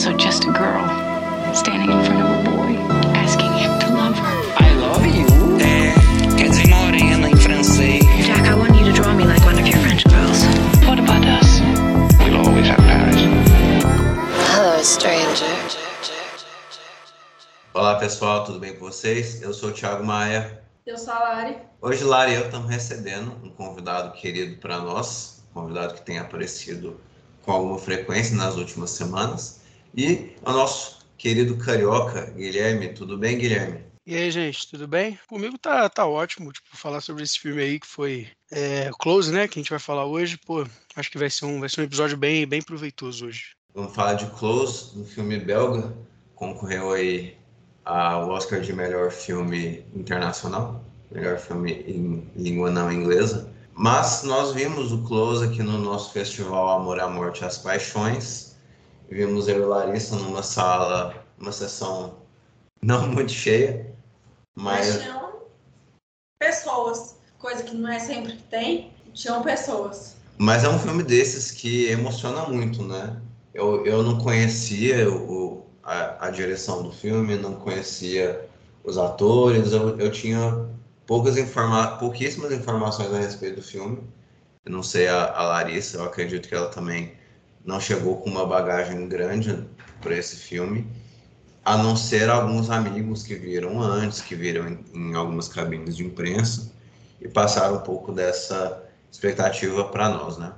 also just a girl standing in front of a boy, asking him to love her. I love you. É, quer dizer morena em francês. Jack, I want you to draw me like one of your French girls. What about us? We'll always have Paris. Hello, stranger. Olá pessoal, tudo bem com vocês? Eu sou o Thiago Maia. Eu sou a Lari. Hoje, Lara e eu estamos recebendo um convidado querido para nós, um convidado que tem aparecido com alguma frequência nas últimas semanas, e o nosso querido carioca, Guilherme. Tudo bem, Guilherme? E aí, gente, tudo bem? Comigo tá, tá ótimo, tipo, falar sobre esse filme aí que foi é, Close, né, que a gente vai falar hoje, pô, acho que vai ser um, vai ser um episódio bem, bem proveitoso hoje. Vamos falar de Close, um filme belga, concorreu aí ao Oscar de melhor filme internacional, melhor filme em língua não inglesa. Mas nós vimos o Close aqui no nosso festival Amor, a Morte e as Paixões. Vimos eu e Larissa numa sala, uma sessão não muito cheia, mas, Mas tinham pessoas, coisa que não é sempre que tem, tinham pessoas. mas é um filme desses que emociona muito, né? Eu, eu não conhecia o, a, a direção do filme, não conhecia os atores, eu, eu tinha poucas informa pouquíssimas informações a respeito do filme. Eu não sei a, a Larissa, eu acredito que ela também não chegou com uma bagagem grande para esse filme, a não ser alguns amigos que viram antes, que viram em, em algumas cabines de imprensa e passaram um pouco dessa expectativa para nós, né?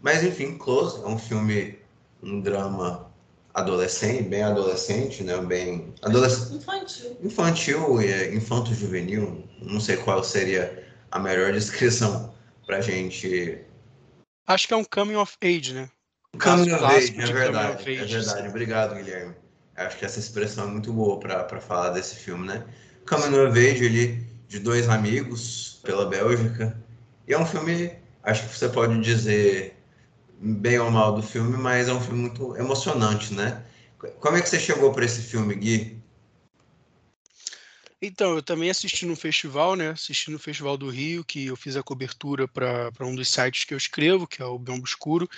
Mas enfim, Close é um filme, um drama adolescente, bem adolescente, né? Bem adolescente Infantil. infantil e infanto-juvenil, não sei qual seria a melhor descrição pra gente. Acho que é um coming of age, né? Clássico age, é de verdade, of é verdade. assim. Obrigado, Guilherme. Acho que essa expressão é muito boa pra falar desse filme, né? Of age, ele de dois amigos pela Bélgica. E é um filme, acho que você pode dizer bem ou mal do filme, mas é um filme muito emocionante, né? Como é que você chegou para esse filme, Gui? Então, eu também assisti no festival, né? Assisti no Festival do Rio, que eu fiz a cobertura para um dos sites que eu escrevo, que é o Biombo Escuro.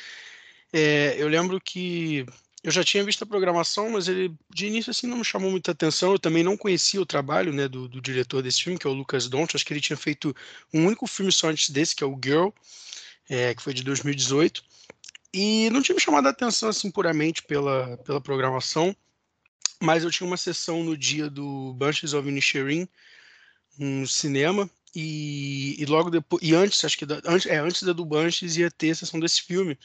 É, eu lembro que eu já tinha visto a programação, mas ele de início assim não me chamou muita atenção. Eu também não conhecia o trabalho né, do, do diretor desse filme, que é o Lucas Dont. Acho que ele tinha feito um único filme só antes desse, que é o Girl, é, que foi de 2018. E não tinha me chamado a atenção assim puramente pela, pela programação, mas eu tinha uma sessão no dia do Banshees of Inisherin no cinema e, e logo depois e antes acho que da, antes, é, antes da do Banshees ia ter a sessão desse filme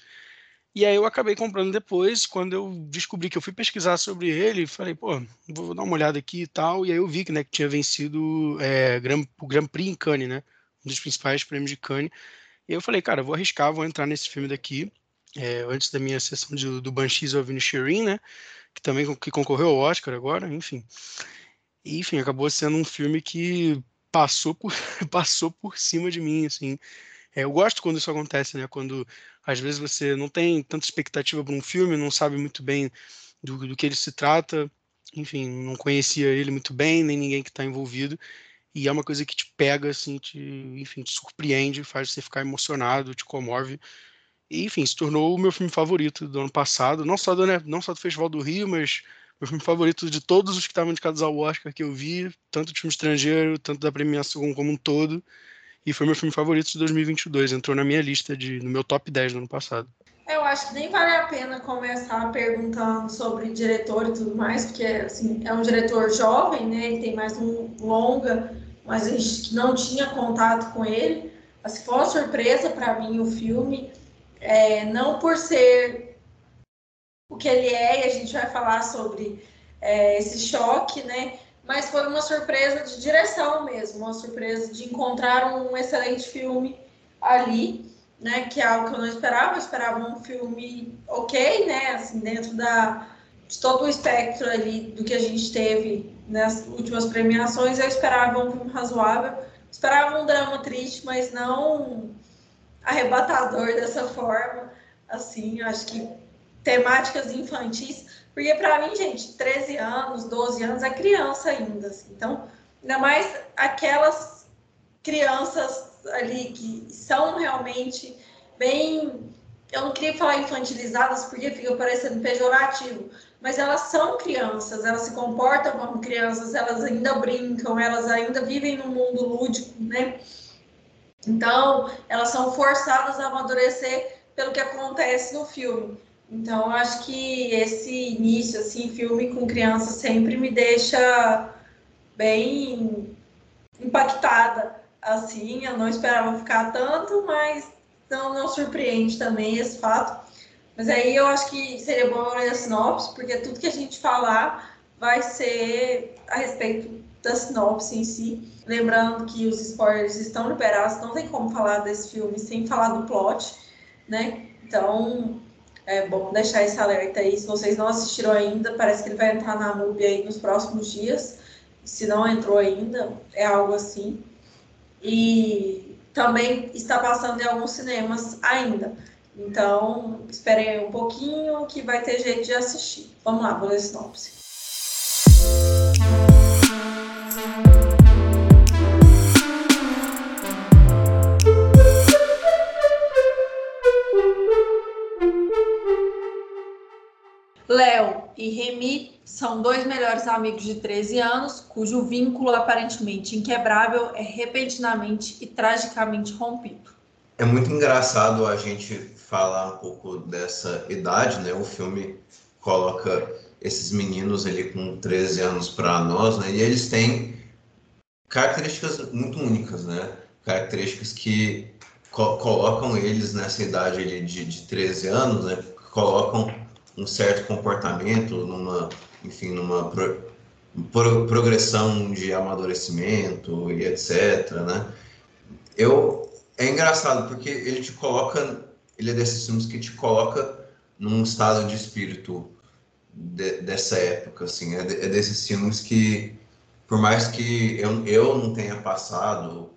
e aí eu acabei comprando depois quando eu descobri que eu fui pesquisar sobre ele falei pô vou, dar uma olhada aqui e tal e aí eu vi que né que tinha vencido é, Grand, o Grand Prix em Cannes né um dos principais prêmios de Cannes e eu falei cara vou arriscar vou entrar nesse filme daqui é, antes da minha sessão de, do Banshees of Inisherin né que também que concorreu ao Oscar agora, enfim. E, enfim, acabou sendo um filme que passou por, passou por cima de mim, assim. É, eu gosto quando isso acontece, né? Quando às vezes você não tem tanta expectativa para um filme, não sabe muito bem do, do que ele se trata, enfim, não conhecia ele muito bem, nem ninguém que está envolvido, e é uma coisa que te pega, assim, te, enfim, te surpreende, faz você ficar emocionado, te comove, e, enfim, se tornou o meu filme favorito do ano passado, não só do, né, não só do Festival do Rio, mas meu filme favorito de todos os que estavam indicados ao Oscar que eu vi, tanto de filme estrangeiro, tanto da premiação como um todo, e foi meu filme favorito de 2022, entrou na minha lista, de, no meu top 10 do ano passado. Eu acho que nem vale a pena começar perguntando sobre diretor e tudo mais, porque assim, é um diretor jovem, né? Ele tem mais um longa, mas a gente não tinha contato com ele. Assim, foi uma surpresa para mim o filme, é, não por ser o que ele é, e a gente vai falar sobre é, esse choque, né? Mas foi uma surpresa de direção mesmo, uma surpresa de encontrar um excelente filme ali, né? Que é algo que eu não esperava. Eu esperava um filme ok, né? Assim, dentro da, de todo o espectro ali do que a gente teve nas últimas premiações, eu esperava um filme razoável. Esperava um drama triste, mas não arrebatador dessa forma. Assim, acho que temáticas infantis, porque para mim, gente, 13 anos, 12 anos é criança ainda. Assim. Então, ainda mais aquelas crianças ali que são realmente bem. Eu não queria falar infantilizadas porque fica parecendo pejorativo, mas elas são crianças, elas se comportam como crianças, elas ainda brincam, elas ainda vivem no mundo lúdico, né? Então, elas são forçadas a amadurecer pelo que acontece no filme. Então, eu acho que esse início, assim, filme com criança sempre me deixa bem impactada, assim. Eu não esperava ficar tanto, mas não, não surpreende também esse fato. Mas aí eu acho que seria bom ler a sinopse, porque tudo que a gente falar vai ser a respeito da sinopse em si. Lembrando que os spoilers estão liberados, não tem como falar desse filme sem falar do plot, né? Então, é bom deixar esse alerta aí. Se vocês não assistiram ainda, parece que ele vai entrar na MUBI aí nos próximos dias. Se não entrou ainda, é algo assim. E também está passando em alguns cinemas ainda. Então, esperem um pouquinho que vai ter jeito de assistir. Vamos lá, vou ler sinopse. Léo e Remy são dois melhores amigos de 13 anos, cujo vínculo aparentemente inquebrável é repentinamente e tragicamente rompido. É muito engraçado a gente falar um pouco dessa idade, né? O filme coloca esses meninos ali com 13 anos para nós, né? E eles têm características muito únicas, né? Características que co colocam eles nessa idade ali de, de 13 anos, né? Colocam um certo comportamento, numa, enfim, numa pro, pro, progressão de amadurecimento e etc, né? Eu é engraçado porque ele te coloca, ele é desses filmes que te coloca num estado de espírito de, dessa época, assim, é, de, é, desses filmes que, por mais que eu, eu não tenha passado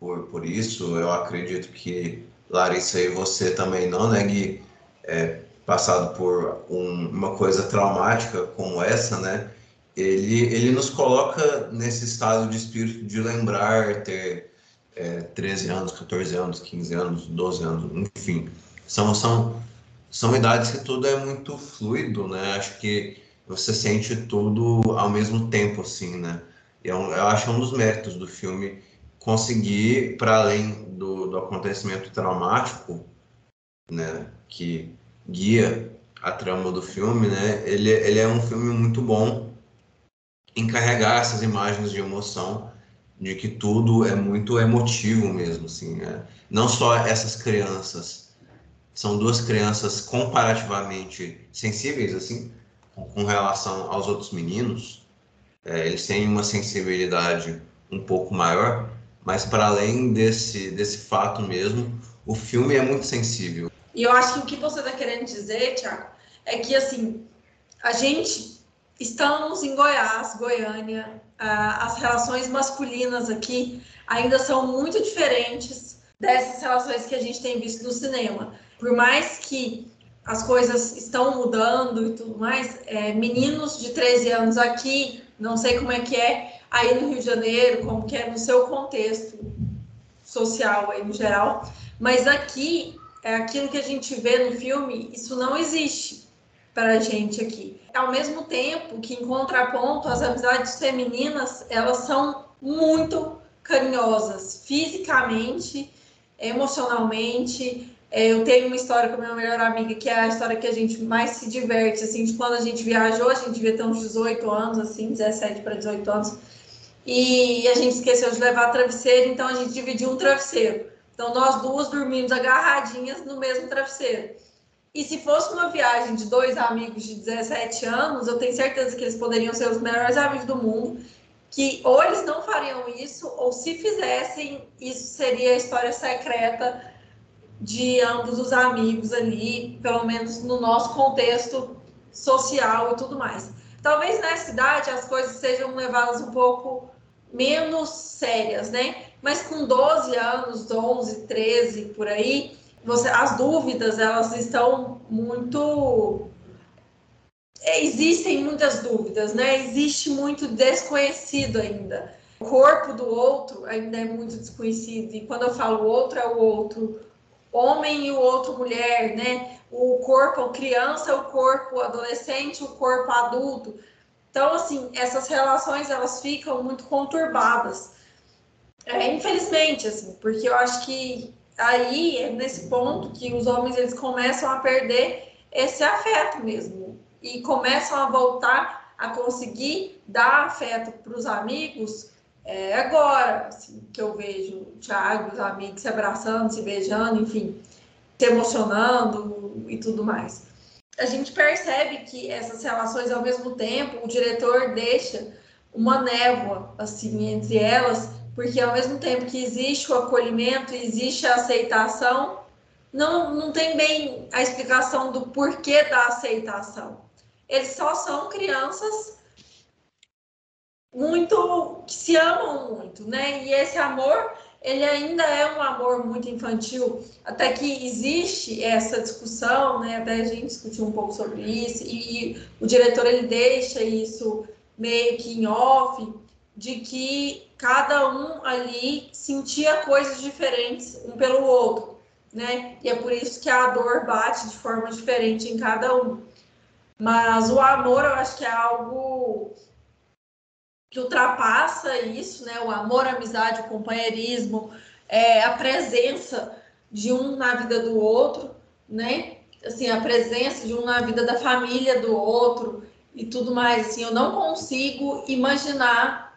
por, por isso, eu acredito que Larissa e você também não, né, Gui? É, passado por um, uma coisa traumática como essa, né? Ele, ele nos coloca nesse estado de espírito de lembrar, ter é, 13 anos, 14 anos, 15 anos, 12 anos, enfim. São, são, são idades que tudo é muito fluido, né? Acho que você sente tudo ao mesmo tempo, assim, né? Eu, é eu acho um dos méritos do filme conseguir, para além do, do acontecimento traumático, né? Que guia a trama do filme, né? Ele, ele é um filme muito bom em carregar essas imagens de emoção, de que tudo é muito emotivo mesmo, assim, né? Não só essas crianças, são duas crianças comparativamente sensíveis, assim, com, relação aos outros meninos. É, eles têm uma sensibilidade um pouco maior, mas para além desse, desse fato mesmo, o filme é muito sensível. E eu acho que o que você está querendo dizer, Tiago, é que assim, a gente estamos em Goiás, Goiânia, as relações masculinas aqui ainda são muito diferentes dessas relações que a gente tem visto no cinema. Por mais que as coisas estão mudando e tudo mais, é, meninos de 13 anos aqui, não sei como é que é aí no Rio de Janeiro, como que é no seu contexto social aí no geral, mas aqui é aquilo que a gente vê no filme, isso não existe para a gente aqui. Ao mesmo tempo que, em contraponto, as amizades femininas, elas são muito carinhosas, fisicamente, emocionalmente. É, eu tenho uma história com a minha melhor amiga, que é a história que a gente mais se diverte, assim, de quando a gente viajou, a gente devia ter uns 18 anos, assim, 17 para 18 anos, e a gente esqueceu de levar travesseiro, então a gente dividiu um travesseiro. Então, nós duas dormimos agarradinhas no mesmo travesseiro. E se fosse uma viagem de dois amigos de 17 anos, eu tenho certeza que eles poderiam ser os melhores amigos do mundo, que ou eles não fariam isso, ou se fizessem, isso seria a história secreta de ambos os amigos ali, pelo menos no nosso contexto social e tudo mais. Talvez nessa idade as coisas sejam levadas um pouco menos sérias, né? Mas com 12 anos, 11, 13 por aí, você, as dúvidas elas estão muito existem muitas dúvidas, né? Existe muito desconhecido ainda. O corpo do outro ainda é muito desconhecido. E quando eu falo outro, é o outro homem e o outro mulher, né? O corpo criança, o corpo adolescente, o corpo adulto. Então, assim, essas relações elas ficam muito conturbadas. É, infelizmente, assim, porque eu acho que aí é nesse ponto que os homens eles começam a perder esse afeto mesmo e começam a voltar a conseguir dar afeto para os amigos é agora assim, que eu vejo o Thiago os amigos se abraçando, se beijando, enfim, se emocionando e tudo mais. A gente percebe que essas relações, ao mesmo tempo, o diretor deixa uma névoa assim entre elas, porque ao mesmo tempo que existe o acolhimento, existe a aceitação, não, não tem bem a explicação do porquê da aceitação. Eles só são crianças muito que se amam muito, né? E esse amor, ele ainda é um amor muito infantil, até que existe essa discussão, né? Até a gente discutiu um pouco sobre isso e, e o diretor ele deixa isso meio que em off de que cada um ali sentia coisas diferentes um pelo outro, né? E é por isso que a dor bate de forma diferente em cada um. Mas o amor, eu acho que é algo que ultrapassa isso, né? O amor, a amizade, o companheirismo, é, a presença de um na vida do outro, né? Assim, a presença de um na vida da família do outro e tudo mais. Assim, eu não consigo imaginar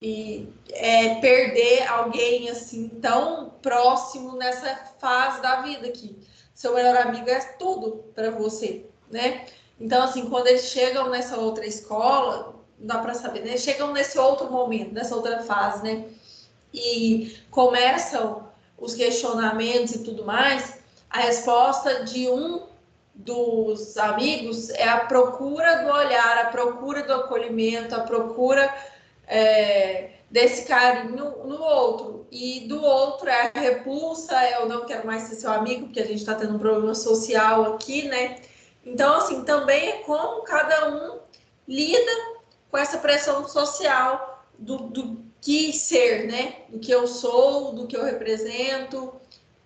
e é, perder alguém assim tão próximo nessa fase da vida que seu melhor amigo é tudo para você, né? Então, assim, quando eles chegam nessa outra escola, dá para saber, né? Chegam nesse outro momento, nessa outra fase, né? E começam os questionamentos e tudo mais, a resposta de um dos amigos é a procura do olhar, a procura do acolhimento, a procura é, desse carinho no outro. E do outro é a repulsa, é eu não quero mais ser seu amigo, porque a gente está tendo um problema social aqui, né? Então, assim, também é como cada um lida com essa pressão social do, do que ser, né? Do que eu sou, do que eu represento,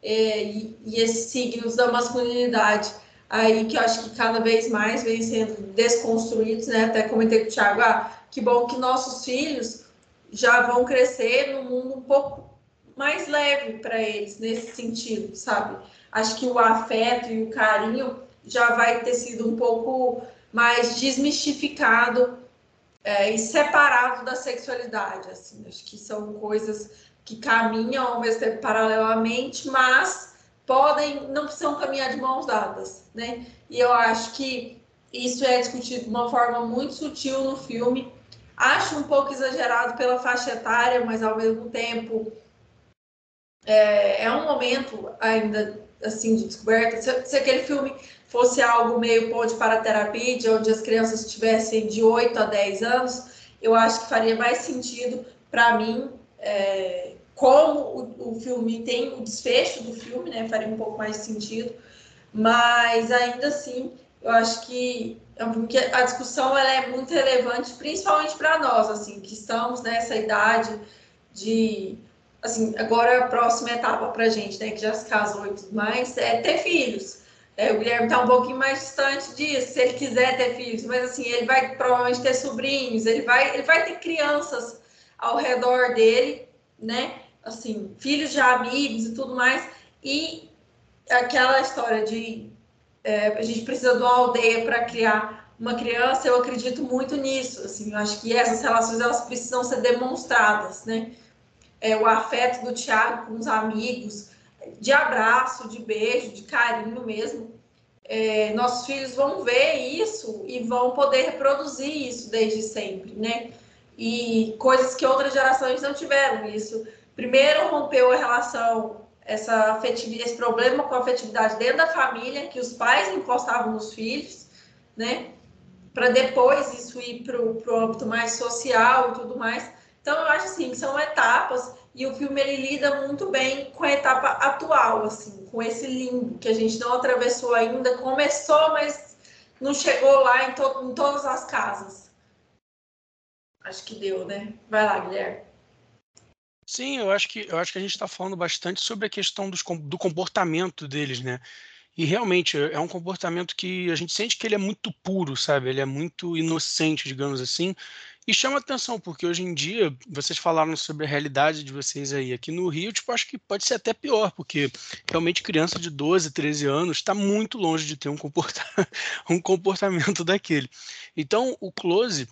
é, e, e, esses signos da masculinidade aí que eu acho que cada vez mais vem sendo desconstruídos, né? Até comentei com o Thiago, ah, que bom que nossos filhos já vão crescer num mundo um pouco mais leve para eles nesse sentido, sabe? Acho que o afeto e o carinho já vai ter sido um pouco mais desmistificado é, e separado da sexualidade, assim, acho que são coisas que caminham ao mesmo tempo paralelamente, mas podem, não precisam caminhar de mãos dadas, né? E eu acho que isso é discutido de uma forma muito sutil no filme. Acho um pouco exagerado pela faixa etária, mas ao mesmo tempo é, é um momento ainda assim de descoberta. Se, se aquele filme fosse algo meio ponte para a terapia, onde as crianças tivessem de 8 a 10 anos, eu acho que faria mais sentido para mim, é, como o, o, filme tem o desfecho do filme, né, faria um pouco mais sentido, mas ainda assim, eu acho que é um filme que a discussão ela é muito relevante, principalmente para nós, assim, que estamos nessa idade de assim, agora a próxima etapa para a gente, né, que já se casou e tudo mais, é ter filhos. É, o Guilherme está um pouquinho mais distante disso, se ele quiser ter filhos, mas assim, ele vai provavelmente ter sobrinhos, ele vai, ele vai ter crianças ao redor dele, né? Assim, filhos de amigos e tudo mais. E aquela história de é, a gente precisa de uma aldeia para criar uma criança, eu acredito muito nisso. Assim, eu acho que essas relações elas precisam ser demonstradas, né? É, o afeto do Tiago com os amigos, de abraço, de beijo, de carinho mesmo. É, nossos filhos vão ver isso e vão poder reproduzir isso desde sempre, né? E coisas que outras gerações não tiveram isso. Primeiro rompeu a relação, essa afetividade, esse problema com a afetividade dentro da família, que os pais encostavam nos filhos, né? Para depois isso ir para o âmbito mais social e tudo mais. Então, eu acho assim, que são etapas e o filme ele lida muito bem com a etapa atual, assim, com esse limbo que a gente não atravessou ainda, começou, mas não chegou lá em, to em todas as casas. Acho que deu, né? Vai lá, Guilherme. Sim, eu acho que eu acho que a gente está falando bastante sobre a questão dos, do comportamento deles, né? E realmente é um comportamento que a gente sente que ele é muito puro, sabe? Ele é muito inocente, digamos assim. E chama atenção, porque hoje em dia, vocês falaram sobre a realidade de vocês aí. Aqui no Rio, tipo, acho que pode ser até pior, porque realmente criança de 12, 13 anos está muito longe de ter um, comporta um comportamento daquele. Então, o Close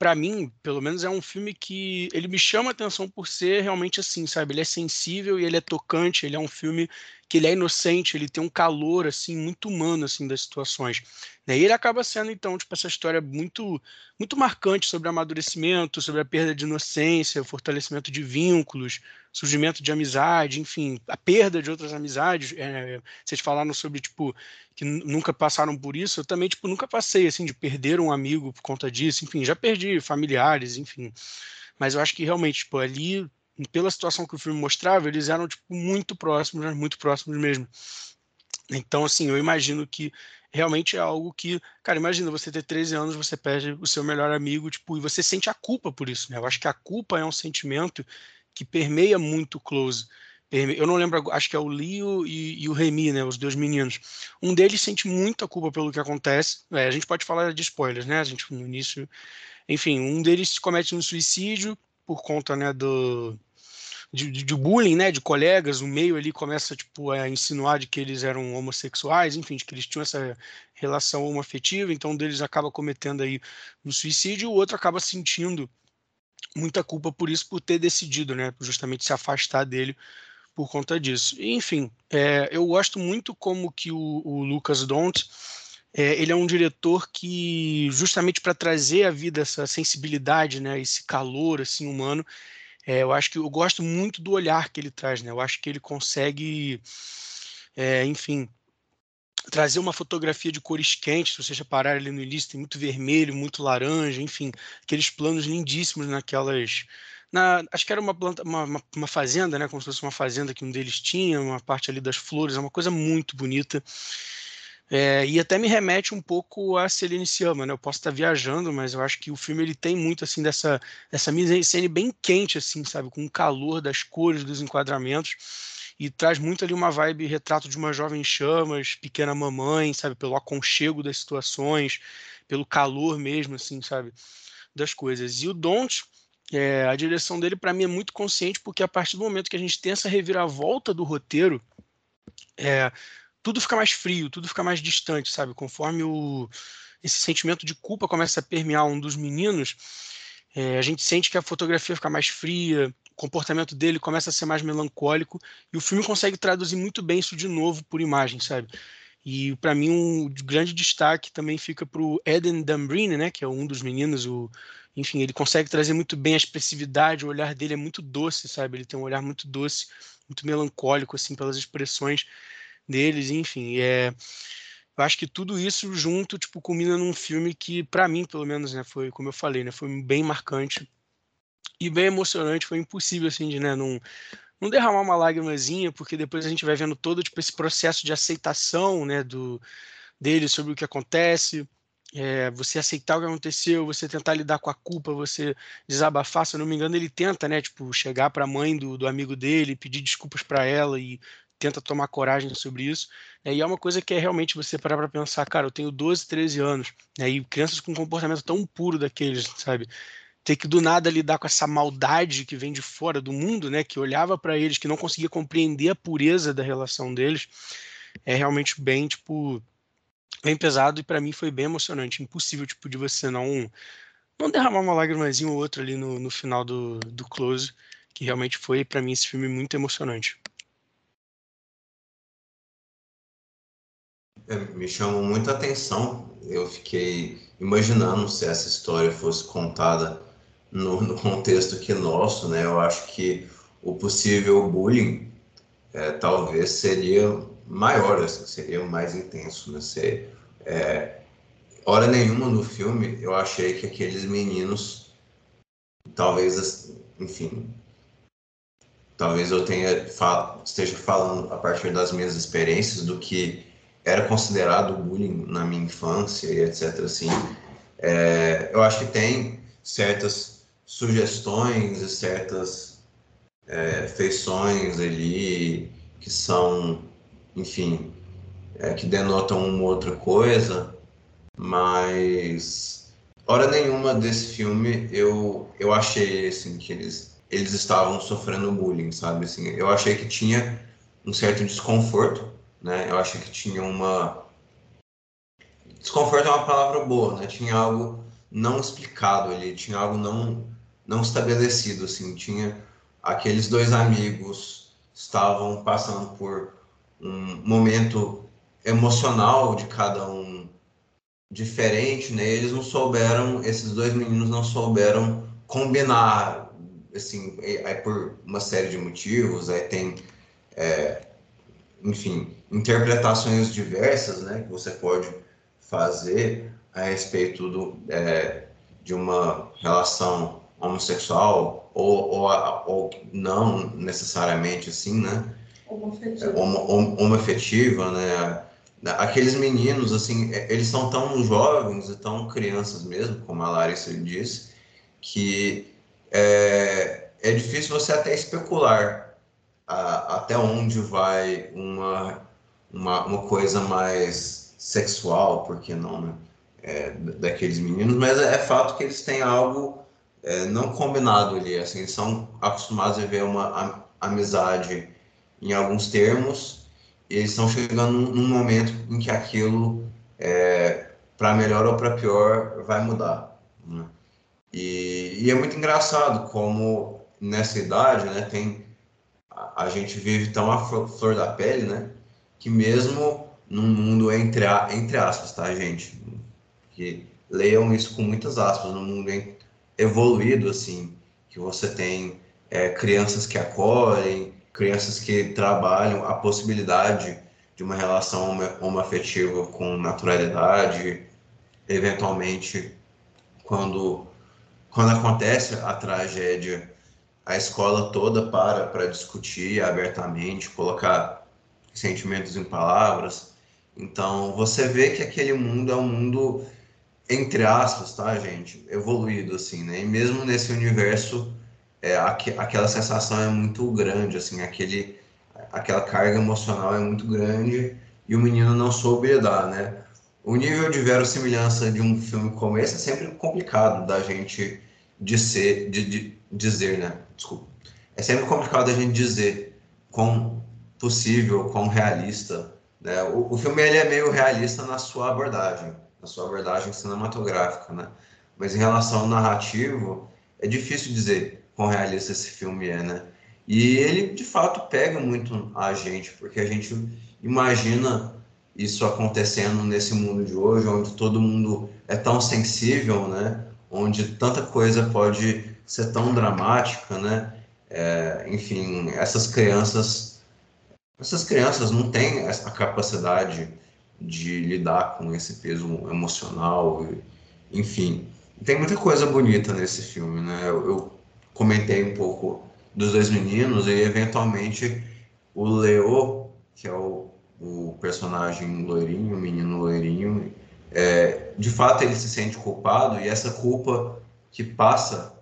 para mim, pelo menos, é um filme que ele me chama atenção por ser realmente assim, sabe? Ele é sensível e ele é tocante, ele é um filme que ele é inocente, ele tem um calor assim muito humano assim das situações. Né? E ele acaba sendo então tipo essa história muito muito marcante sobre amadurecimento, sobre a perda de inocência, o fortalecimento de vínculos, surgimento de amizade, enfim, a perda de outras amizades. É, vocês falaram sobre tipo que nunca passaram por isso, eu também tipo nunca passei assim de perder um amigo por conta disso, enfim, já perdi familiares, enfim. Mas eu acho que realmente tipo ali pela situação que o filme mostrava, eles eram tipo, muito próximos, né? muito próximos mesmo. Então, assim, eu imagino que realmente é algo que, cara, imagina você ter 13 anos, você perde o seu melhor amigo, tipo, e você sente a culpa por isso, né? Eu acho que a culpa é um sentimento que permeia muito o Close. Eu não lembro, acho que é o Leo e, e, o Remy, né? Os dois meninos. Um deles sente muita culpa pelo que acontece. É, a gente pode falar de spoilers, né? A gente no início. Enfim, um deles comete um suicídio por conta, né, do, de, de, bullying, né, de colegas, o meio ali começa tipo a insinuar de que eles eram homossexuais, enfim, de que eles tinham essa relação homoafetiva, então um deles acaba cometendo aí um suicídio, o outro acaba sentindo muita culpa por isso, por ter decidido, né, justamente se afastar dele por conta disso. E, enfim, é, eu gosto muito como que o, o Lucas Dont é, ele é um diretor que justamente para trazer à vida essa sensibilidade, né, esse calor assim humano, é, eu acho que eu gosto muito do olhar que ele traz, né? Eu acho que ele consegue, é, enfim, trazer uma fotografia de cores quentes. Se vocês repararem ali no início, tem muito vermelho, muito laranja, enfim, aqueles planos lindíssimos naquelas. Na, acho que era uma, planta, uma, uma, uma, fazenda, né? Como se fosse uma fazenda que um deles tinha, uma parte ali das flores, é uma coisa muito bonita. É, e até me remete um pouco a Celine Sciamma, né? Eu posso estar viajando, mas eu acho que o filme ele tem muito assim dessa dessa mise-en-scène bem quente assim, sabe, com o calor das cores dos enquadramentos e traz muito ali uma vibe retrato de uma jovem chamas, pequena mamãe, sabe, pelo aconchego das situações, pelo calor mesmo assim, sabe, das coisas. E o Don't é, a direção dele para mim é muito consciente porque a partir do momento que a gente tem essa reviravolta do roteiro, é, tudo fica mais frio, tudo fica mais distante, sabe? Conforme o, esse sentimento de culpa começa a permear um dos meninos, é, a gente sente que a fotografia fica mais fria, o comportamento dele começa a ser mais melancólico, e o filme consegue traduzir muito bem isso de novo por imagem, sabe? E para mim um grande destaque também fica para o Eden Dambrini, né, que é um dos meninos, o, enfim, ele consegue trazer muito bem a expressividade, o olhar dele é muito doce, sabe? Ele tem um olhar muito doce, muito melancólico assim pelas expressões deles, enfim, é eu acho que tudo isso junto, tipo, culmina num filme que, para mim, pelo menos, né, foi, como eu falei, né, foi bem marcante e bem emocionante, foi impossível, assim, de, né, não, não derramar uma lágrimazinha, porque depois a gente vai vendo todo, tipo, esse processo de aceitação, né, do, dele sobre o que acontece, é, você aceitar o que aconteceu, você tentar lidar com a culpa, você desabafar, se eu não me engano, ele tenta, né, tipo, chegar para a mãe do, do amigo dele, pedir desculpas para ela e tenta tomar coragem sobre isso. Né? E é uma coisa que é realmente você parar para pensar, cara, eu tenho 12, 13 anos, né? e crianças com um comportamento tão puro daqueles, sabe? Ter que do nada lidar com essa maldade que vem de fora do mundo, né? Que olhava para eles, que não conseguia compreender a pureza da relação deles, é realmente bem, tipo, bem pesado e para mim foi bem emocionante. Impossível, tipo, de você não não derramar uma lágrimazinha ou outra ali no, no final do, do Close, que realmente foi para mim esse filme muito emocionante. Me chamou muita atenção. Eu fiquei imaginando se essa história fosse contada no, no contexto que nosso, né? Eu acho que o possível bullying é, talvez seria maior, assim, seria mais intenso, né? É, hora nenhuma no filme eu achei que aqueles meninos, talvez, enfim, talvez eu tenha esteja falando a partir das minhas experiências do que era considerado bullying na minha infância e etc. Assim, é, eu acho que tem certas sugestões e certas é, feições ali que são, enfim, é, que denotam uma outra coisa, mas hora nenhuma desse filme eu, eu achei assim que eles eles estavam sofrendo bullying, sabe? Assim, eu achei que tinha um certo desconforto, né? Eu achei que tinha uma desconforto é uma palavra boa, né? Tinha algo não explicado ali, tinha algo não não estabelecido, assim, tinha aqueles dois amigos estavam passando por um momento emocional de cada um diferente, né? Eles não souberam, esses dois meninos não souberam combinar, assim, aí por uma série de motivos, aí tem, é, enfim, interpretações diversas, né? Que você pode fazer a respeito do, é, de uma relação homossexual ou, ou, ou, não necessariamente assim, né? Homoafetiva. Homo, homoafetiva, né? Aqueles meninos, assim, eles são tão jovens e tão crianças mesmo, como a Larissa disse, que é, é difícil você até especular até onde vai uma, uma, uma coisa mais sexual, por que não, né? É, daqueles meninos, mas é, é fato que eles têm algo é, não combinado ali, assim, são acostumados a ver uma amizade em alguns termos, e eles estão chegando num momento em que aquilo, é, para melhor ou para pior, vai mudar. Né? E, e, é muito engraçado como nessa idade, né, tem a, a gente vive tão a flor da pele, né, que mesmo num mundo entre, entre aspas, tá, gente? Que leiam isso com muitas aspas, num mundo evoluído, assim, que você tem é, crianças que acolhem, crianças que trabalham a possibilidade de uma relação homoafetiva com naturalidade, eventualmente, quando, quando acontece a tragédia, a escola toda para para discutir abertamente, colocar sentimentos em palavras. Então, você vê que aquele mundo é um mundo entre aspas, tá, gente, evoluído, assim, né? E mesmo nesse universo, é, aqu aquela sensação é muito grande, assim, aquele, aquela carga emocional é muito grande e o menino não soube lidar, né? O nível de verossimilhança de um filme como esse é sempre complicado da gente dizer, de, de, dizer, né? Desculpa. É sempre complicado a gente dizer quão possível, quão realista, né? O, o filme ele é meio realista na sua abordagem na sua abordagem cinematográfica, né? Mas em relação ao narrativo, é difícil dizer quão realista esse filme é, né? E ele, de fato, pega muito a gente, porque a gente imagina isso acontecendo nesse mundo de hoje, onde todo mundo é tão sensível, né? Onde tanta coisa pode ser tão dramática, né? É, enfim, essas crianças, essas crianças não têm a capacidade de lidar com esse peso emocional, enfim. Tem muita coisa bonita nesse filme, né? Eu, eu comentei um pouco dos dois meninos e eventualmente o Leo, que é o, o personagem loirinho, o menino loirinho, é, de fato ele se sente culpado e essa culpa que passa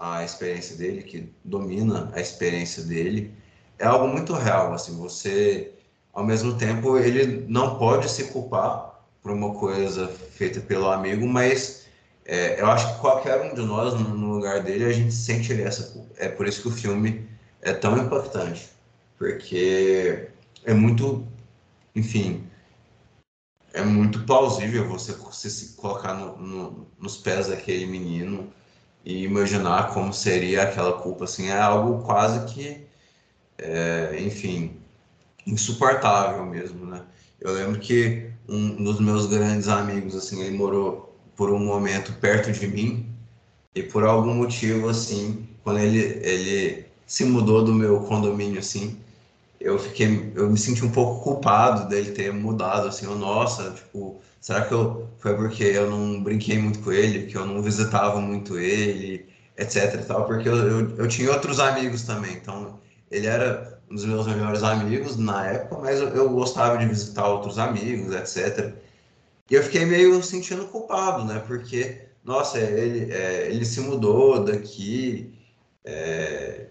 a experiência dele, que domina a experiência dele, é algo muito real, assim, você ao mesmo tempo ele não pode se culpar por uma coisa feita pelo amigo, mas é, eu acho que qualquer um de nós no lugar dele a gente sentiria essa culpa. É por isso que o filme é tão impactante, porque é muito, enfim, é muito plausível você, se colocar no, no, nos pés daquele menino e imaginar como seria aquela culpa, assim, é algo quase que, é, enfim, insuportável mesmo, né? Eu lembro que um dos meus grandes amigos, assim, ele morou por um momento perto de mim e por algum motivo, assim, quando ele, ele se mudou do meu condomínio, assim, eu fiquei, eu me senti um pouco culpado dele ter mudado, assim, eu, nossa, tipo, será que eu, foi porque eu não brinquei muito com ele, que eu não visitava muito ele, etc tal, porque eu, eu, eu tinha outros amigos também, então ele era um dos meus melhores amigos na época, mas eu, eu gostava de visitar outros amigos, etc. E eu fiquei meio sentindo culpado, né? Porque, nossa, ele, é, ele se mudou daqui, é,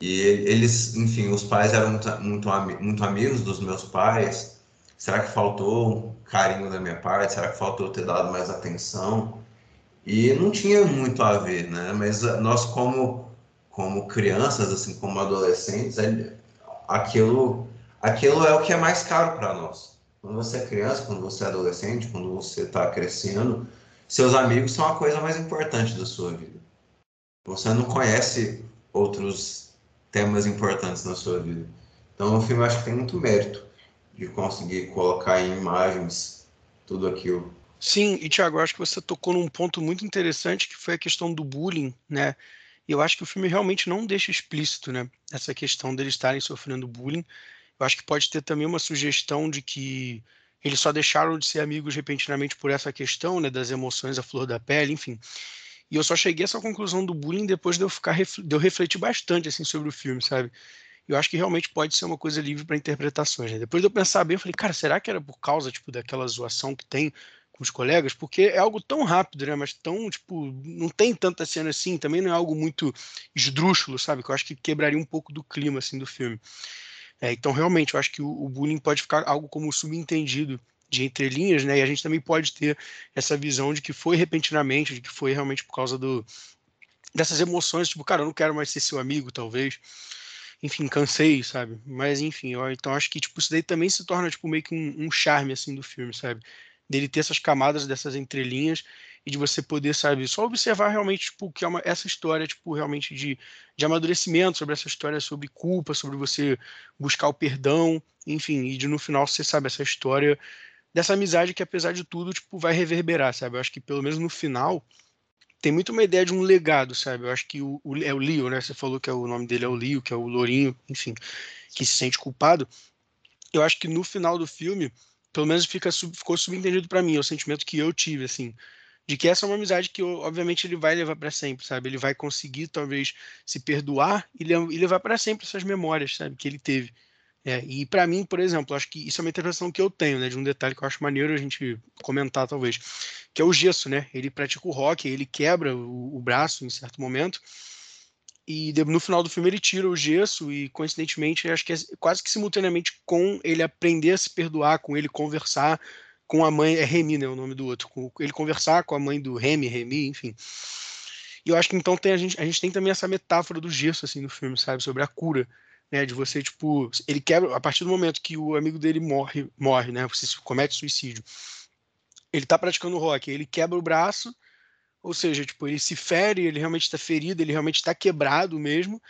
E eles, enfim, os pais eram muito, muito, muito amigos dos meus pais. Será que faltou carinho da minha parte? Será que faltou ter dado mais atenção? E não tinha muito a ver, né? Mas nós, como, como crianças, assim, como adolescentes, aquilo, aquilo é o que é mais caro para nós. Quando você é criança, quando você é adolescente, quando você está crescendo, seus amigos são a coisa mais importante da sua vida. Você não conhece outros temas importantes na sua vida. Então, o filme acho que tem muito mérito de conseguir colocar em imagens tudo aquilo. Sim, e Tiago, acho que você tocou num ponto muito interessante que foi a questão do bullying, né? E eu acho que o filme realmente não deixa explícito, né? Essa questão deles estarem sofrendo bullying. Eu acho que pode ter também uma sugestão de que eles só deixaram de ser amigos repentinamente por essa questão, né? Das emoções à flor da pele, enfim. E eu só cheguei a essa conclusão do bullying depois de eu ficar de eu refletir bastante assim sobre o filme, sabe? Eu acho que realmente pode ser uma coisa livre para interpretações. Né? Depois de eu pensar bem, eu falei, cara, será que era por causa tipo daquela zoação que tem com os colegas? Porque é algo tão rápido, né? Mas tão tipo não tem tanta cena assim. Também não é algo muito esdrúxulo, sabe? Que eu acho que quebraria um pouco do clima assim do filme. É, então realmente eu acho que o, o bullying pode ficar algo como subentendido de entrelinhas, né? E a gente também pode ter essa visão de que foi repentinamente, de que foi realmente por causa do dessas emoções, tipo, cara, eu não quero mais ser seu amigo, talvez. Enfim, cansei, sabe? Mas enfim, ó, então acho que tipo isso daí também se torna tipo meio que um, um charme assim do filme, sabe? Dele ter essas camadas dessas entrelinhas e de você poder, sabe, só observar realmente, tipo, que é uma, essa história, tipo, realmente de, de amadurecimento, sobre essa história sobre culpa, sobre você buscar o perdão, enfim, e de no final você sabe essa história dessa amizade que, apesar de tudo, tipo, vai reverberar, sabe? Eu acho que pelo menos no final tem muito uma ideia de um legado, sabe? Eu acho que o, o, é o Leo, né? Você falou que é o nome dele é o Leo, que é o Lourinho, enfim, que se sente culpado. Eu acho que no final do filme, pelo menos fica, ficou subentendido para mim, é o sentimento que eu tive, assim, de que essa é uma amizade que, obviamente, ele vai levar para sempre, sabe? Ele vai conseguir, talvez, se perdoar e levar para sempre essas memórias, sabe? Que ele teve. É, e para mim, por exemplo, acho que isso é uma interpretação que eu tenho, né, de um detalhe que eu acho maneiro a gente comentar, talvez, que é o gesso, né? Ele pratica o rock, ele quebra o, o braço em certo momento, e no final do filme ele tira o gesso, e coincidentemente, acho que é quase que simultaneamente com ele aprender a se perdoar, com ele conversar com a mãe, é Remy, né, o nome do outro, com ele conversar com a mãe do Remy, Remy, enfim. E eu acho que então tem, a, gente, a gente tem também essa metáfora do gesso, assim, no filme, sabe? Sobre a cura né, de você, tipo, ele quebra, a partir do momento que o amigo dele morre, morre, né, você comete suicídio, ele tá praticando rock, ele quebra o braço, ou seja, tipo, ele se fere, ele realmente está ferido, ele realmente está quebrado mesmo,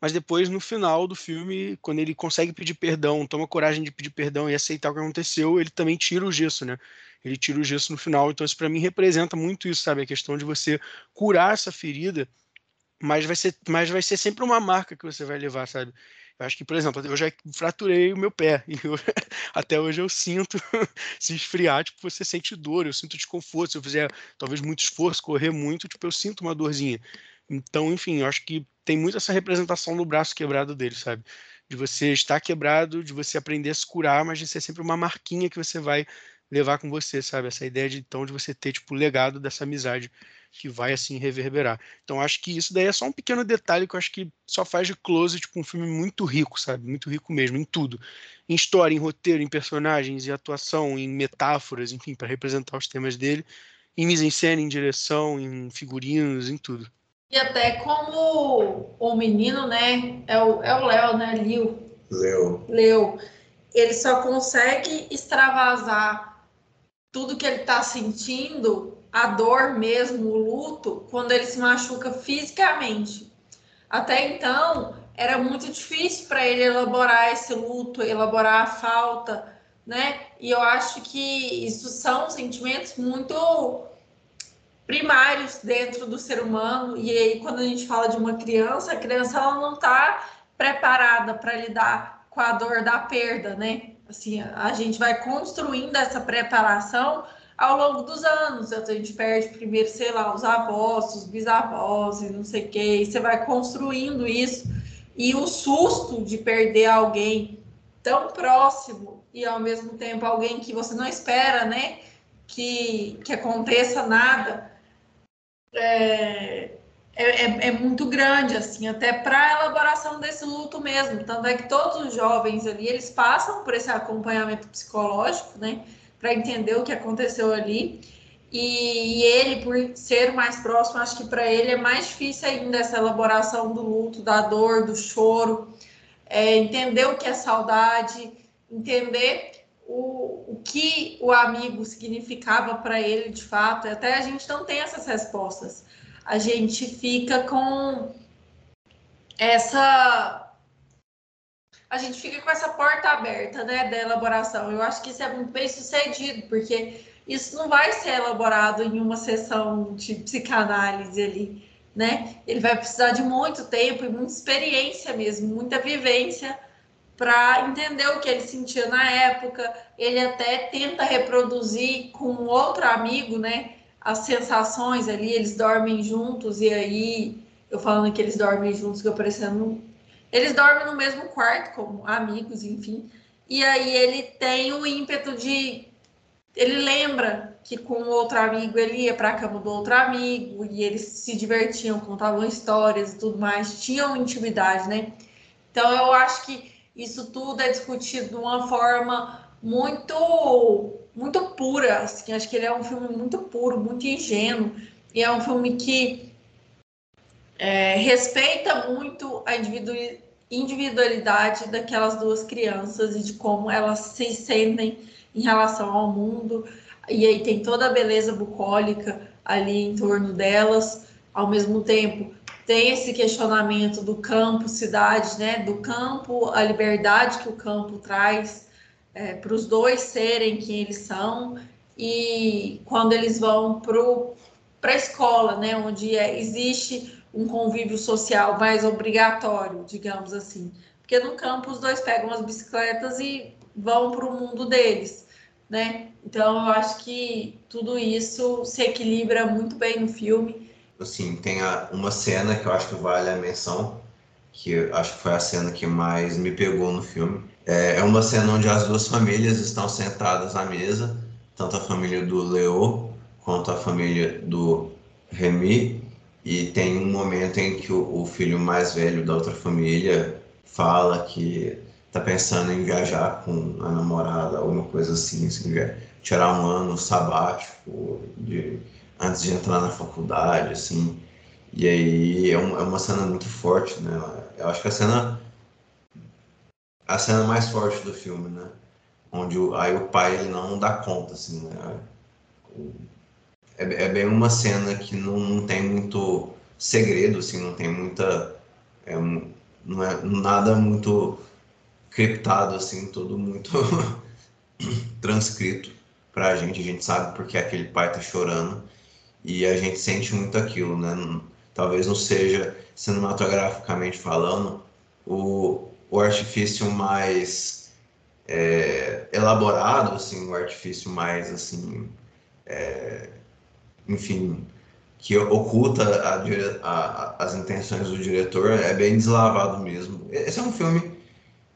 mas depois, no final do filme, quando ele consegue pedir perdão, toma coragem de pedir perdão e aceitar o que aconteceu, ele também tira o gesso, né? Ele tira o gesso no final, então isso para mim representa muito isso, sabe? A questão de você curar essa ferida, mas vai ser, mas vai ser sempre uma marca que você vai levar, sabe? Eu acho que, por exemplo, eu já fraturei o meu pé e eu, até hoje eu sinto se esfriar, tipo, você sente dor, eu sinto desconforto. Se eu fizer talvez muito esforço, correr muito, tipo, eu sinto uma dorzinha. Então, enfim, eu acho que tem muito essa representação no braço quebrado dele, sabe? De você estar quebrado, de você aprender a se curar, mas de ser sempre uma marquinha que você vai levar com você, sabe? Essa ideia de então de você ter tipo o legado dessa amizade que vai assim reverberar. Então acho que isso daí é só um pequeno detalhe que eu acho que só faz de Close tipo um filme muito rico, sabe? Muito rico mesmo em tudo. Em história, em roteiro, em personagens, em atuação, em metáforas, enfim, para representar os temas dele, em mise-en-scène, em direção, em figurinos, em tudo. E até como o menino, né, é o é o Léo, né, Leo. Leo. Leo. Ele só consegue extravasar tudo que ele está sentindo, a dor mesmo, o luto, quando ele se machuca fisicamente. Até então, era muito difícil para ele elaborar esse luto, elaborar a falta, né? E eu acho que isso são sentimentos muito primários dentro do ser humano. E aí, quando a gente fala de uma criança, a criança ela não está preparada para lidar com a dor da perda, né? assim, a gente vai construindo essa preparação ao longo dos anos. A gente perde primeiro, sei lá, os avós, os bisavós e não sei o quê, e você vai construindo isso. E o susto de perder alguém tão próximo e ao mesmo tempo alguém que você não espera, né? Que, que aconteça nada. É, é, é, é muito grande, assim, até para a elaboração desse luto mesmo. Tanto é que todos os jovens ali, eles passam por esse acompanhamento psicológico, né, para entender o que aconteceu ali. E, ele, por ser mais próximo, acho que para ele é mais difícil ainda essa elaboração do luto, da dor, do choro, é, entender o que é saudade, entender o, o que o amigo significava para ele de fato. Até a gente não tem essas respostas a gente fica com essa a gente fica com essa porta aberta, né, da elaboração. Eu acho que isso é muito bem sucedido, porque isso não vai ser elaborado em uma sessão de psicanálise ali, né? Ele vai precisar de muito tempo e muita experiência mesmo, muita vivência para entender o que ele sentia na época. Ele até tenta reproduzir com outro amigo, né? as sensações ali, eles dormem juntos, e aí, eu falando que eles dormem juntos, que eu parecendo. Eles dormem no mesmo quarto, como amigos, enfim. E aí ele tem o ímpeto de. Ele lembra que com outro amigo ele ia para a cama do outro amigo e eles se divertiam, contavam histórias e tudo mais, tinham intimidade, né? Então eu acho que isso tudo é discutido de uma forma muito muito pura, assim, acho que ele é um filme muito puro, muito ingênuo, e é um filme que é, respeita muito a individualidade daquelas duas crianças e de como elas se sentem em relação ao mundo, e aí tem toda a beleza bucólica ali em torno delas, ao mesmo tempo tem esse questionamento do campo, cidade, né, do campo, a liberdade que o campo traz, é, para os dois serem quem eles são. E quando eles vão para a escola, né, onde é, existe um convívio social mais obrigatório, digamos assim. Porque no campo os dois pegam as bicicletas e vão para o mundo deles, né? Então eu acho que tudo isso se equilibra muito bem no filme. Assim, tem uma cena que eu acho que vale a menção, que acho que foi a cena que mais me pegou no filme, é, é uma cena onde as duas famílias estão sentadas à mesa, tanto a família do Leo quanto a família do Remy, e tem um momento em que o, o filho mais velho da outra família fala que está pensando em viajar com a namorada, alguma coisa assim, assim tirar um ano sabático de, antes de entrar na faculdade, assim. E aí é, um, é uma cena muito forte, né? Eu acho que a cena a cena mais forte do filme, né? Onde o, aí o pai ele não dá conta, assim, né? É, é bem uma cena que não, não, tem muito segredo, assim, não tem muita. É, não é nada muito criptado, assim, tudo muito transcrito pra gente. A gente sabe porque aquele pai tá chorando e a gente sente muito aquilo, né? Talvez não seja cinematograficamente falando o, o artifício mais é, elaborado, assim, o artifício mais, assim, é, enfim, que oculta a, a, as intenções do diretor, é bem deslavado mesmo. Esse é um filme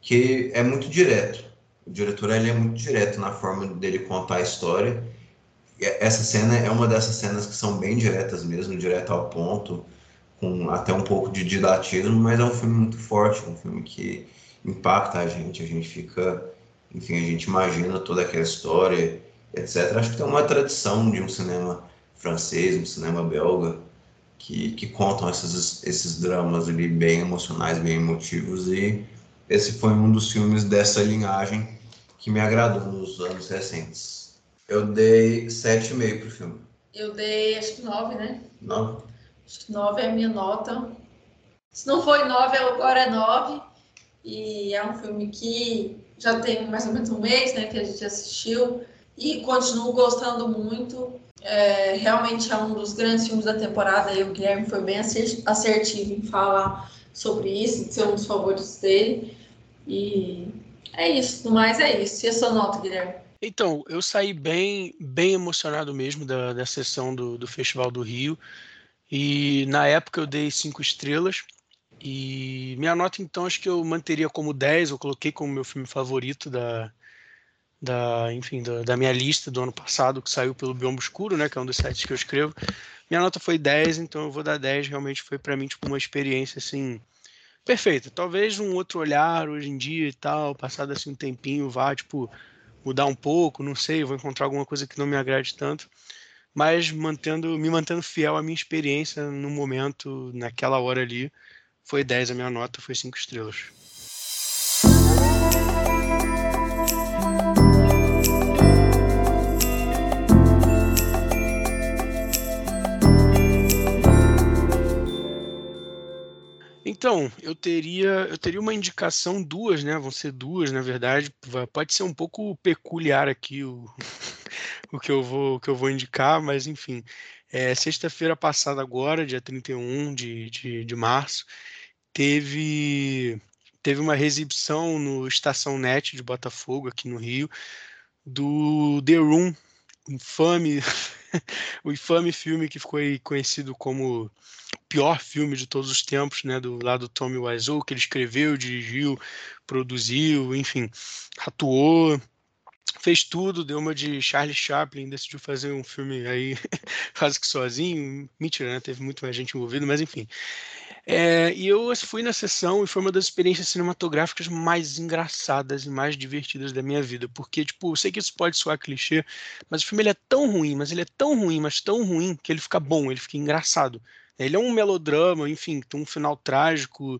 que é muito direto. O diretor ele é muito direto na forma dele contar a história. Essa cena é uma dessas cenas que são bem diretas mesmo, direto ao ponto com até um pouco de didatismo, mas é um filme muito forte, um filme que impacta a gente, a gente fica, enfim, a gente imagina toda aquela história, etc. Acho que tem uma tradição de um cinema francês, um cinema belga, que, que contam esses, esses dramas ali bem emocionais, bem emotivos, e esse foi um dos filmes dessa linhagem que me agradou nos anos recentes. Eu dei 7,5 pro filme. Eu dei, acho que 9, né? 9? Acho que 9 é a minha nota. Se não foi 9, agora é 9. E é um filme que já tem mais ou menos um mês né, que a gente assistiu e continuo gostando muito. É, realmente é um dos grandes filmes da temporada e o Guilherme foi bem assertivo em falar sobre isso, de ser um dos favoritos dele. E é isso, no mais é isso. E a sua nota, Guilherme? Então, eu saí bem, bem emocionado mesmo da, da sessão do, do Festival do Rio. E na época eu dei cinco estrelas. E minha nota, então, acho que eu manteria como 10, eu coloquei como meu filme favorito da, da, enfim, da, da, minha lista do ano passado, que saiu pelo Biombo Escuro, né, que é um dos sites que eu escrevo. Minha nota foi 10, então eu vou dar 10, realmente foi para mim tipo uma experiência assim perfeita. Talvez um outro olhar hoje em dia e tal, passado assim um tempinho, vá tipo mudar um pouco, não sei, vou encontrar alguma coisa que não me agrade tanto, mas mantendo, me mantendo fiel à minha experiência no momento, naquela hora ali, foi 10 a minha nota, foi 5 estrelas. Então, eu teria, eu teria uma indicação, duas, né? Vão ser duas, na verdade. Pode ser um pouco peculiar aqui o, o, que, eu vou, o que eu vou indicar, mas enfim. É, Sexta-feira passada, agora, dia 31 de, de, de março, teve, teve uma exibição no Estação Net de Botafogo, aqui no Rio, do The Room, infame, o infame filme que ficou conhecido como o pior filme de todos os tempos, né, do lado do Tommy Wiseau, que ele escreveu, dirigiu, produziu, enfim, atuou, fez tudo, deu uma de Charlie Chaplin, decidiu fazer um filme aí quase que sozinho, mentira, né, teve muito mais gente envolvida, mas enfim. É, e eu fui na sessão e foi uma das experiências cinematográficas mais engraçadas e mais divertidas da minha vida. Porque, tipo, eu sei que isso pode soar clichê, mas o filme ele é tão ruim, mas ele é tão ruim, mas tão ruim, que ele fica bom, ele fica engraçado. Ele é um melodrama, enfim, tem um final trágico,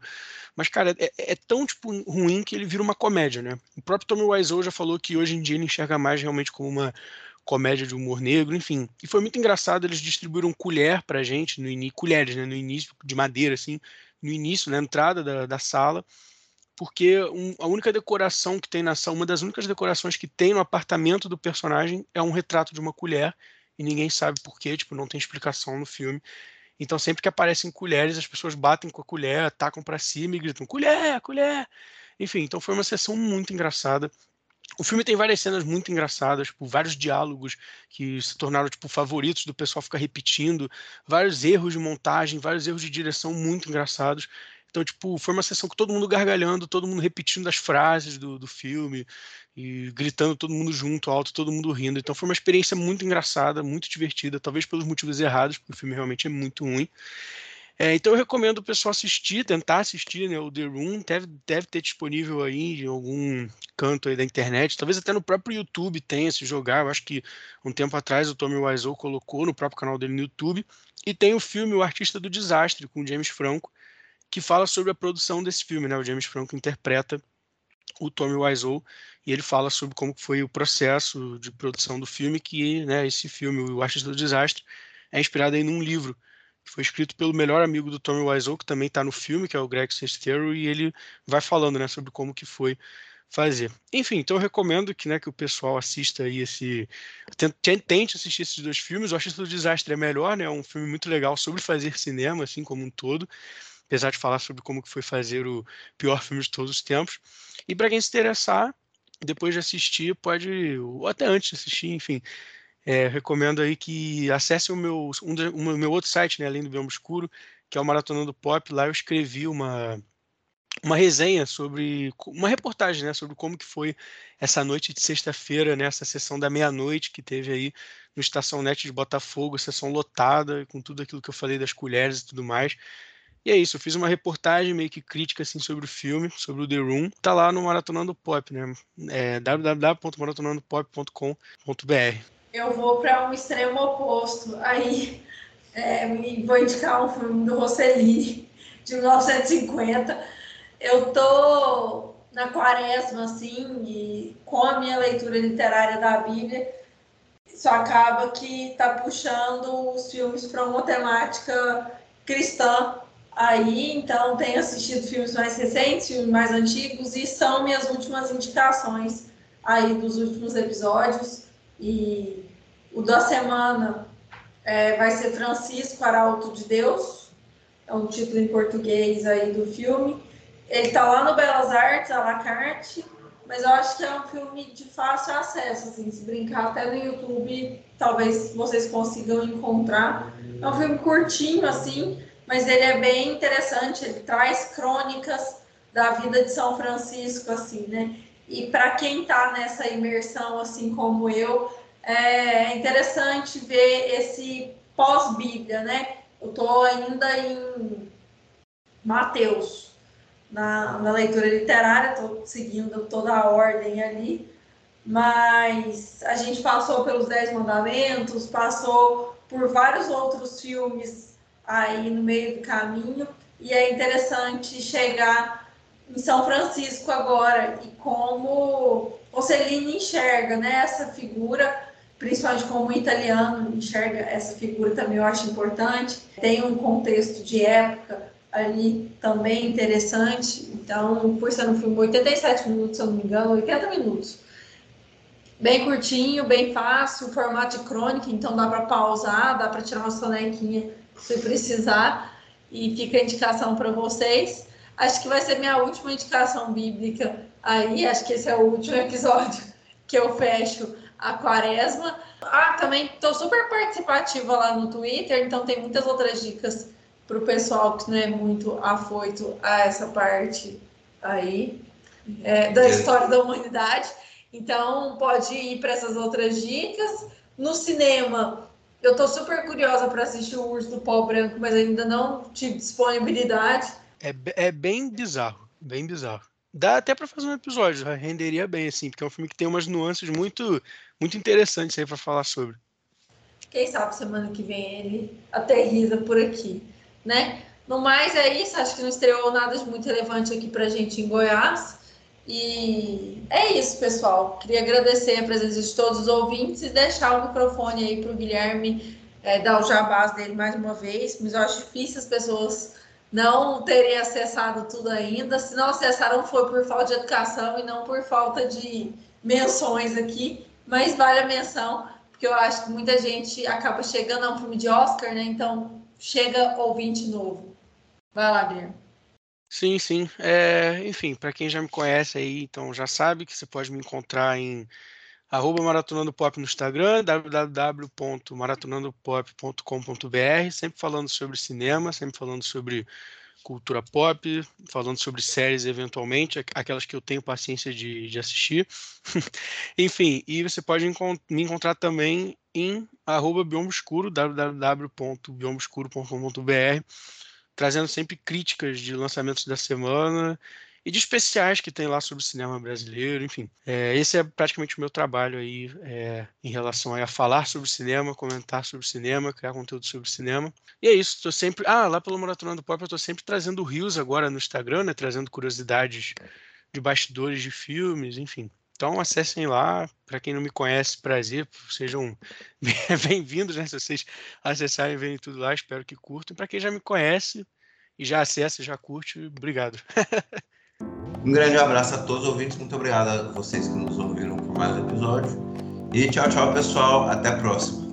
mas, cara, é, é, tão, tipo, ruim que ele vira uma comédia, né? O próprio Tommy Wiseau já falou que hoje em dia ele enxerga mais realmente como uma comédia de humor negro, enfim. E foi muito engraçado, eles distribuíram colher pra gente, no início, colheres, né, no início, de madeira, assim, no início, na entrada da, da sala, porque um, a única decoração que tem na sala, uma das únicas decorações que tem no apartamento do personagem é um retrato de uma colher, e ninguém sabe por quê, tipo, não tem explicação no filme. Então, sempre que aparecem colheres, as pessoas batem com a colher, atacam para cima e gritam: colher, colher! Enfim, então foi uma sessão muito engraçada. O filme tem várias cenas muito engraçadas, tipo, vários diálogos que se tornaram tipo favoritos do pessoal ficar repetindo, vários erros de montagem, vários erros de direção muito engraçados. Então, tipo, foi uma sessão com todo mundo gargalhando, todo mundo repetindo as frases do, do filme e gritando todo mundo junto, alto, todo mundo rindo. Então, foi uma experiência muito engraçada, muito divertida, talvez pelos motivos errados, porque o filme realmente é muito ruim. É, então eu recomendo o pessoal assistir, tentar assistir, né? O The Room deve, deve ter disponível aí em algum canto aí da internet, talvez até no próprio YouTube tenha se jogar. Eu acho que um tempo atrás o Tommy Wiseau colocou no próprio canal dele no YouTube. E tem o filme O Artista do Desastre, com o James Franco, que fala sobre a produção desse filme, né? O James Franco interpreta o Tommy Wiseau e ele fala sobre como foi o processo de produção do filme, que né, esse filme, O Artista do Desastre, é inspirado aí num livro foi escrito pelo melhor amigo do Tommy Wiseau, que também está no filme, que é o Greg Sestero, e ele vai falando, né, sobre como que foi fazer. Enfim, então eu recomendo que, né, que o pessoal assista aí esse tente assistir esses dois filmes. O Artista do Desastre é melhor, né? É um filme muito legal sobre fazer cinema assim como um todo, apesar de falar sobre como que foi fazer o pior filme de todos os tempos. E para quem se interessar, depois de assistir, pode ou até antes de assistir, enfim, é, recomendo aí que acesse o meu, um, um meu outro site, né, além do Bioma Escuro, que é o Maratonando Pop. Lá eu escrevi uma, uma resenha sobre uma reportagem, né, sobre como que foi essa noite de sexta-feira, né, sessão da meia-noite que teve aí no Estação Net de Botafogo, sessão lotada, com tudo aquilo que eu falei das colheres e tudo mais. E é isso, eu fiz uma reportagem meio que crítica assim sobre o filme, sobre o The Room. Tá lá no Maratonando Pop, né? É www.maratonandopop.com.br eu vou para um extremo oposto. Aí é, vou indicar um filme do Rossellini, de 1950. Eu tô na quaresma, assim, e com a minha leitura literária da Bíblia, isso acaba que tá puxando os filmes para uma temática cristã aí, então tenho assistido filmes mais recentes, filmes mais antigos, e são minhas últimas indicações aí dos últimos episódios. E o da semana é, vai ser Francisco Arauto de Deus, é o título em português aí do filme. Ele está lá no Belas Artes, à la carte, mas eu acho que é um filme de fácil acesso, assim, se brincar até no YouTube, talvez vocês consigam encontrar. É um filme curtinho, assim, mas ele é bem interessante, ele traz crônicas da vida de São Francisco, assim, né? E para quem está nessa imersão, assim como eu, é interessante ver esse pós-Bíblia, né? Eu estou ainda em Mateus, na, na leitura literária, estou seguindo toda a ordem ali, mas a gente passou pelos Dez Mandamentos, passou por vários outros filmes aí no meio do caminho, e é interessante chegar em São Francisco agora e como Rossellini enxerga né, essa figura, principalmente como italiano enxerga essa figura também eu acho importante. Tem um contexto de época ali também interessante. Então, por ser um filme 87 minutos, se eu não me engano, 80 minutos. Bem curtinho, bem fácil, formato de crônica, então dá para pausar, dá para tirar uma sonequinha se precisar. E fica a indicação para vocês. Acho que vai ser minha última indicação bíblica aí. Acho que esse é o último episódio que eu fecho a quaresma. Ah, também estou super participativa lá no Twitter, então tem muitas outras dicas para o pessoal que não é muito afoito a essa parte aí é, da história da humanidade. Então, pode ir para essas outras dicas. No cinema, eu estou super curiosa para assistir o Urso do Pó Branco, mas ainda não tive disponibilidade. É, é bem bizarro, bem bizarro. Dá até para fazer um episódio, renderia bem, assim, porque é um filme que tem umas nuances muito, muito interessantes aí para falar sobre. Quem sabe semana que vem ele aterriza por aqui né? No mais é isso, acho que não estreou nada de muito relevante aqui para gente em Goiás. E é isso, pessoal. Queria agradecer a presença de todos os ouvintes e deixar o microfone aí para o Guilherme é, dar o jabás dele mais uma vez. Mas eu acho difícil as pessoas não terem acessado tudo ainda. Se não acessaram, foi por falta de educação e não por falta de menções aqui. Mas vale a menção, porque eu acho que muita gente acaba chegando a um filme de Oscar, né? Então chega ouvinte novo. Vai lá, Guilherme. Sim, sim. É, enfim, para quem já me conhece aí, então já sabe que você pode me encontrar em arroba maratonandopop no Instagram, www.maratonandopop.com.br, sempre falando sobre cinema, sempre falando sobre cultura pop, falando sobre séries eventualmente, aquelas que eu tenho paciência de, de assistir. Enfim, e você pode me encontrar também em arroba biomoscuro, www.biomoscuro.com.br, trazendo sempre críticas de lançamentos da semana e de especiais que tem lá sobre o cinema brasileiro, enfim. É, esse é praticamente o meu trabalho aí é, em relação a falar sobre cinema, comentar sobre cinema, criar conteúdo sobre cinema. E é isso, estou sempre... Ah, lá pelo Maratona do Pop eu estou sempre trazendo rios agora no Instagram, né, trazendo curiosidades de bastidores de filmes, enfim. Então acessem lá, para quem não me conhece, prazer, sejam bem-vindos, né? Se vocês acessarem verem tudo lá, espero que curtam. Para quem já me conhece e já acessa, já curte, obrigado. um grande abraço a todos os ouvintes, muito obrigado a vocês que nos ouviram por mais um episódio. E tchau, tchau, pessoal. Até a próxima.